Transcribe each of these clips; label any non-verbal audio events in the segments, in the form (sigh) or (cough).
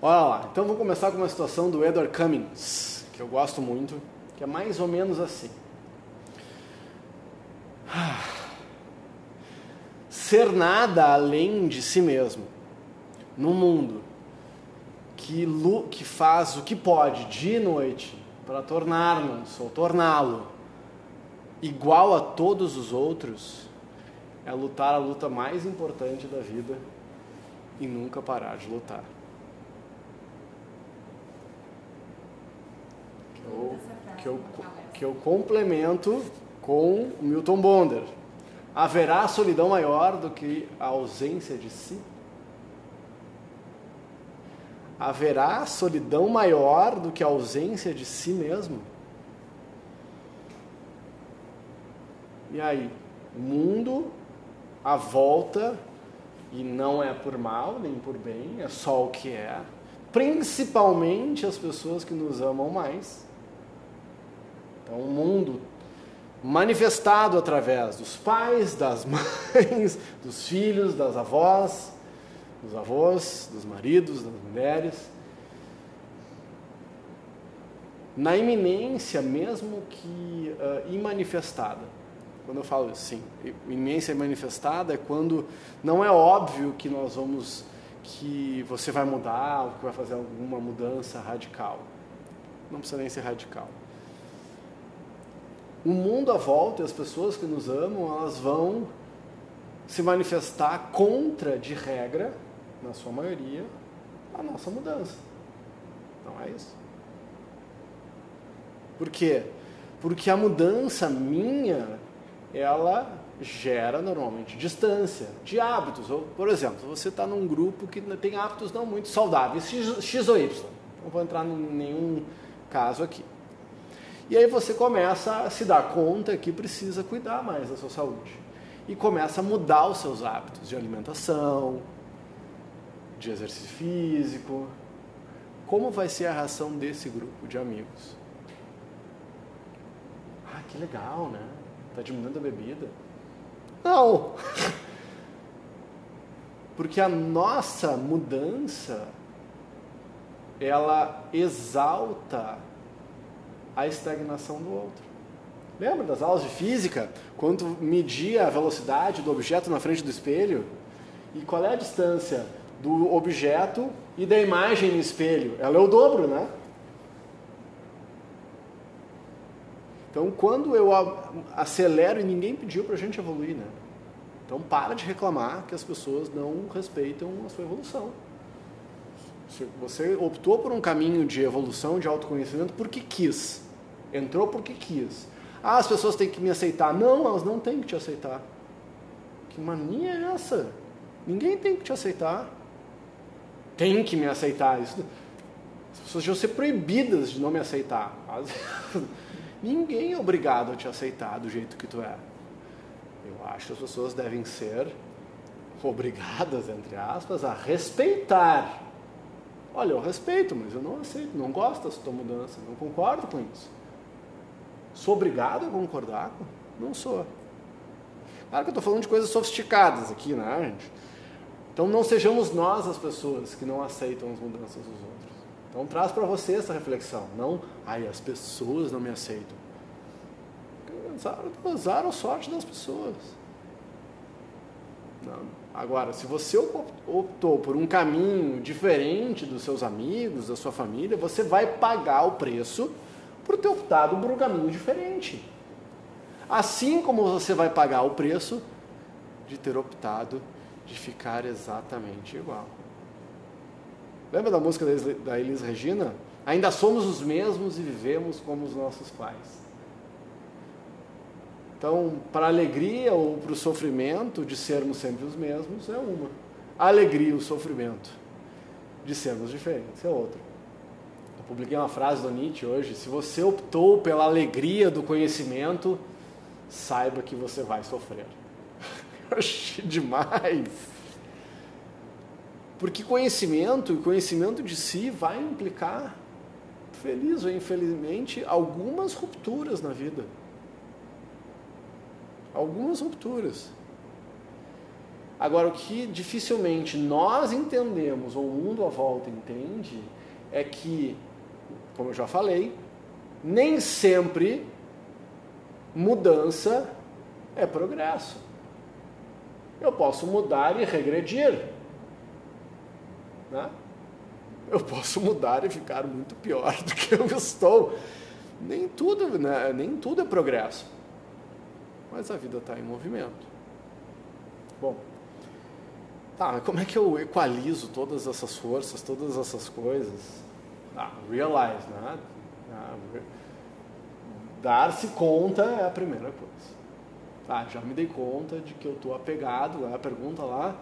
Olha lá, então vou começar com uma situação do Edward Cummings, que eu gosto muito, que é mais ou menos assim. (sighs) Ser nada além de si mesmo, no mundo que, que faz o que pode dia e noite para tornar-nos ou torná-lo igual a todos os outros, é lutar a luta mais importante da vida e nunca parar de lutar. Que eu, que eu, que eu complemento com o Milton Bonder. Haverá solidão maior do que a ausência de si? Haverá solidão maior do que a ausência de si mesmo? E aí, o mundo, a volta, e não é por mal nem por bem, é só o que é. Principalmente as pessoas que nos amam mais. Então, o mundo manifestado através dos pais, das (laughs) mães, dos filhos, das avós, dos avós, dos maridos, das mulheres. Na iminência, mesmo que uh, imanifestada. Quando eu falo assim, iminência manifestada é quando não é óbvio que nós vamos, que você vai mudar ou que vai fazer alguma mudança radical. Não precisa nem ser radical. O mundo à volta e as pessoas que nos amam, elas vão se manifestar contra, de regra, na sua maioria, a nossa mudança. Não é isso? Por quê? Porque a mudança minha ela gera normalmente distância de hábitos. Ou, por exemplo, você está num grupo que tem hábitos não muito saudáveis, X, X ou Y. Não vou entrar em nenhum caso aqui. E aí você começa a se dar conta que precisa cuidar mais da sua saúde. E começa a mudar os seus hábitos de alimentação, de exercício físico. Como vai ser a reação desse grupo de amigos? Ah, que legal, né? Está diminuindo a bebida? Não! (laughs) Porque a nossa mudança ela exalta a estagnação do outro. Lembra das aulas de física? Quando media a velocidade do objeto na frente do espelho? E qual é a distância do objeto e da imagem no espelho? Ela é o dobro, né? Então, quando eu acelero e ninguém pediu para a gente evoluir, né? Então, para de reclamar que as pessoas não respeitam a sua evolução. Você optou por um caminho de evolução, de autoconhecimento, porque quis. Entrou porque quis. Ah, as pessoas têm que me aceitar. Não, elas não têm que te aceitar. Que mania é essa? Ninguém tem que te aceitar. Tem que me aceitar. Isso... As pessoas vão ser proibidas de não me aceitar. (laughs) Ninguém é obrigado a te aceitar do jeito que tu é. Eu acho que as pessoas devem ser obrigadas, entre aspas, a respeitar. Olha, eu respeito, mas eu não aceito, não gosto da tua mudança, não concordo com isso. Sou obrigado a concordar? Não sou. Claro que eu estou falando de coisas sofisticadas aqui, né, gente? Então não sejamos nós as pessoas que não aceitam as mudanças dos outros. Então traz para você essa reflexão, não, ai, as pessoas não me aceitam. Azar a sorte das pessoas. Não. Agora, se você optou por um caminho diferente dos seus amigos, da sua família, você vai pagar o preço por ter optado por um caminho diferente. Assim como você vai pagar o preço de ter optado de ficar exatamente igual. Lembra da música da Elis Regina? Ainda somos os mesmos e vivemos como os nossos pais. Então, para a alegria ou para o sofrimento de sermos sempre os mesmos é uma. A alegria e o sofrimento de sermos diferentes é outra. Publiquei uma frase do Nietzsche hoje: se você optou pela alegria do conhecimento, saiba que você vai sofrer. (laughs) Eu achei demais. Porque conhecimento, e conhecimento de si vai implicar, feliz ou infelizmente, algumas rupturas na vida. Algumas rupturas. Agora, o que dificilmente nós entendemos, ou o mundo à volta entende, é que, como eu já falei, nem sempre mudança é progresso. Eu posso mudar e regredir. Né? Eu posso mudar e ficar muito pior do que eu estou. Nem tudo, né? nem tudo é progresso. Mas a vida está em movimento. Bom, tá, como é que eu equalizo todas essas forças, todas essas coisas? Ah, realize, né? Ah, Dar-se conta é a primeira coisa. Tá, já me dei conta de que eu estou apegado, a pergunta lá,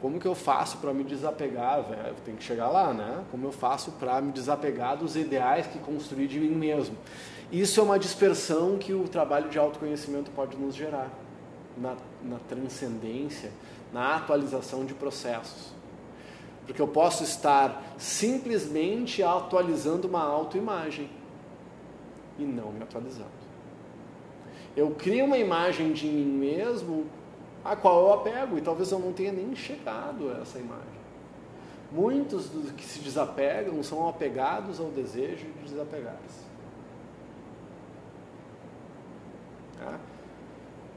como que eu faço para me desapegar? Véio? Tem que chegar lá, né? Como eu faço para me desapegar dos ideais que construí de mim mesmo? Isso é uma dispersão que o trabalho de autoconhecimento pode nos gerar na, na transcendência, na atualização de processos. Porque eu posso estar simplesmente atualizando uma autoimagem e não me atualizando. Eu crio uma imagem de mim mesmo a qual eu apego e talvez eu não tenha nem chegado a essa imagem. Muitos dos que se desapegam são apegados ao desejo de desapegar-se. Tá?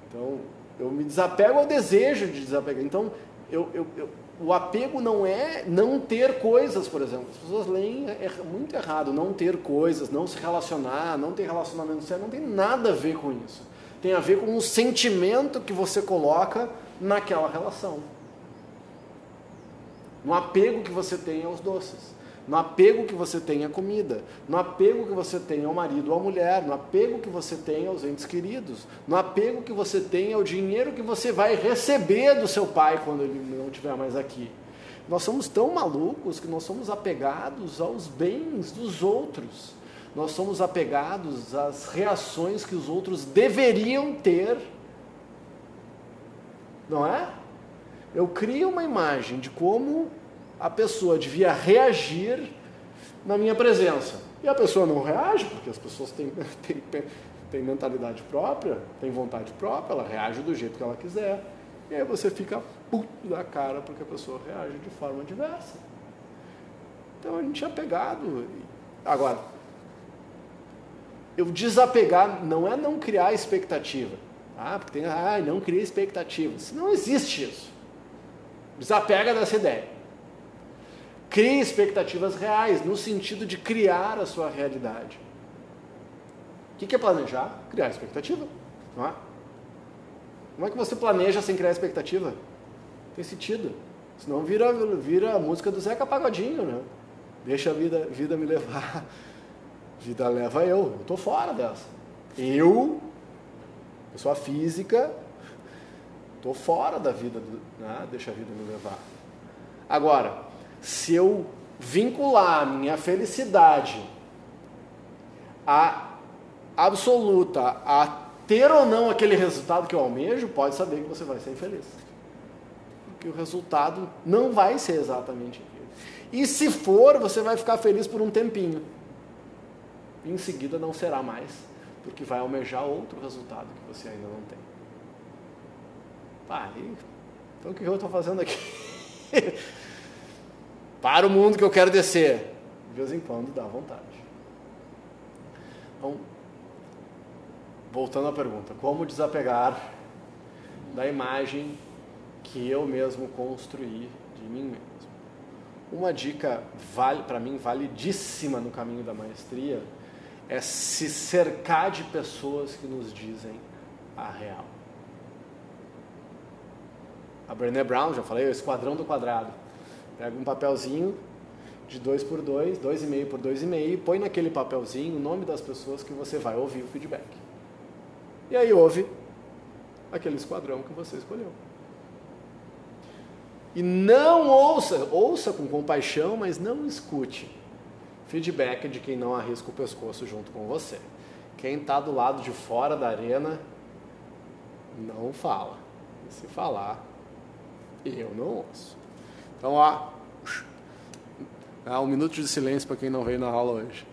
Então, eu me desapego ao desejo de desapegar. Então, eu, eu, eu, o apego não é não ter coisas, por exemplo. As pessoas leem é muito errado, não ter coisas, não se relacionar, não ter relacionamento sério, não tem nada a ver com isso. Tem a ver com o sentimento que você coloca naquela relação. No apego que você tem aos doces no apego que você tem à comida, no apego que você tem ao marido ou à mulher, no apego que você tem aos entes queridos, no apego que você tem ao dinheiro que você vai receber do seu pai quando ele não estiver mais aqui. Nós somos tão malucos que nós somos apegados aos bens dos outros. Nós somos apegados às reações que os outros deveriam ter. Não é? Eu crio uma imagem de como a pessoa devia reagir na minha presença. E a pessoa não reage, porque as pessoas têm, (laughs) têm, têm mentalidade própria, têm vontade própria, ela reage do jeito que ela quiser. E aí você fica puto da cara porque a pessoa reage de forma diversa. Então a gente é apegado. Agora, eu desapegar não é não criar expectativa. Ah, porque tem, ah, não cria expectativas. Não existe isso. Desapega dessa ideia. Crie expectativas reais, no sentido de criar a sua realidade. O que é planejar? Criar expectativa. Não é? Como é que você planeja sem criar expectativa? Tem sentido. Senão vira, vira a música do Zeca Pagodinho, né? Deixa a vida, vida me levar. (laughs) Vida leva eu. Eu estou fora dessa. Eu, pessoa física, estou fora da vida, do, né? deixa a vida me levar. Agora, se eu vincular a minha felicidade a absoluta a ter ou não aquele resultado que eu almejo, pode saber que você vai ser infeliz. Porque o resultado não vai ser exatamente aquilo. E se for, você vai ficar feliz por um tempinho. em seguida não será mais, porque vai almejar outro resultado que você ainda não tem. Tá, então o que eu estou fazendo aqui? (laughs) para o mundo que eu quero descer. De vez em quando dá vontade. Então, voltando à pergunta, como desapegar da imagem que eu mesmo construí de mim mesmo? Uma dica vale para mim validíssima no caminho da maestria é se cercar de pessoas que nos dizem a real. A Brené Brown, já falei, o esquadrão do quadrado. Pega um papelzinho de 2 por 2, 2,5 por 2,5, põe naquele papelzinho o nome das pessoas que você vai ouvir o feedback. E aí ouve aquele esquadrão que você escolheu. E não ouça, ouça com compaixão, mas não escute feedback de quem não arrisca o pescoço junto com você. Quem está do lado de fora da arena, não fala. E se falar, eu não ouço. Então, ó, um minuto de silêncio para quem não veio na aula hoje.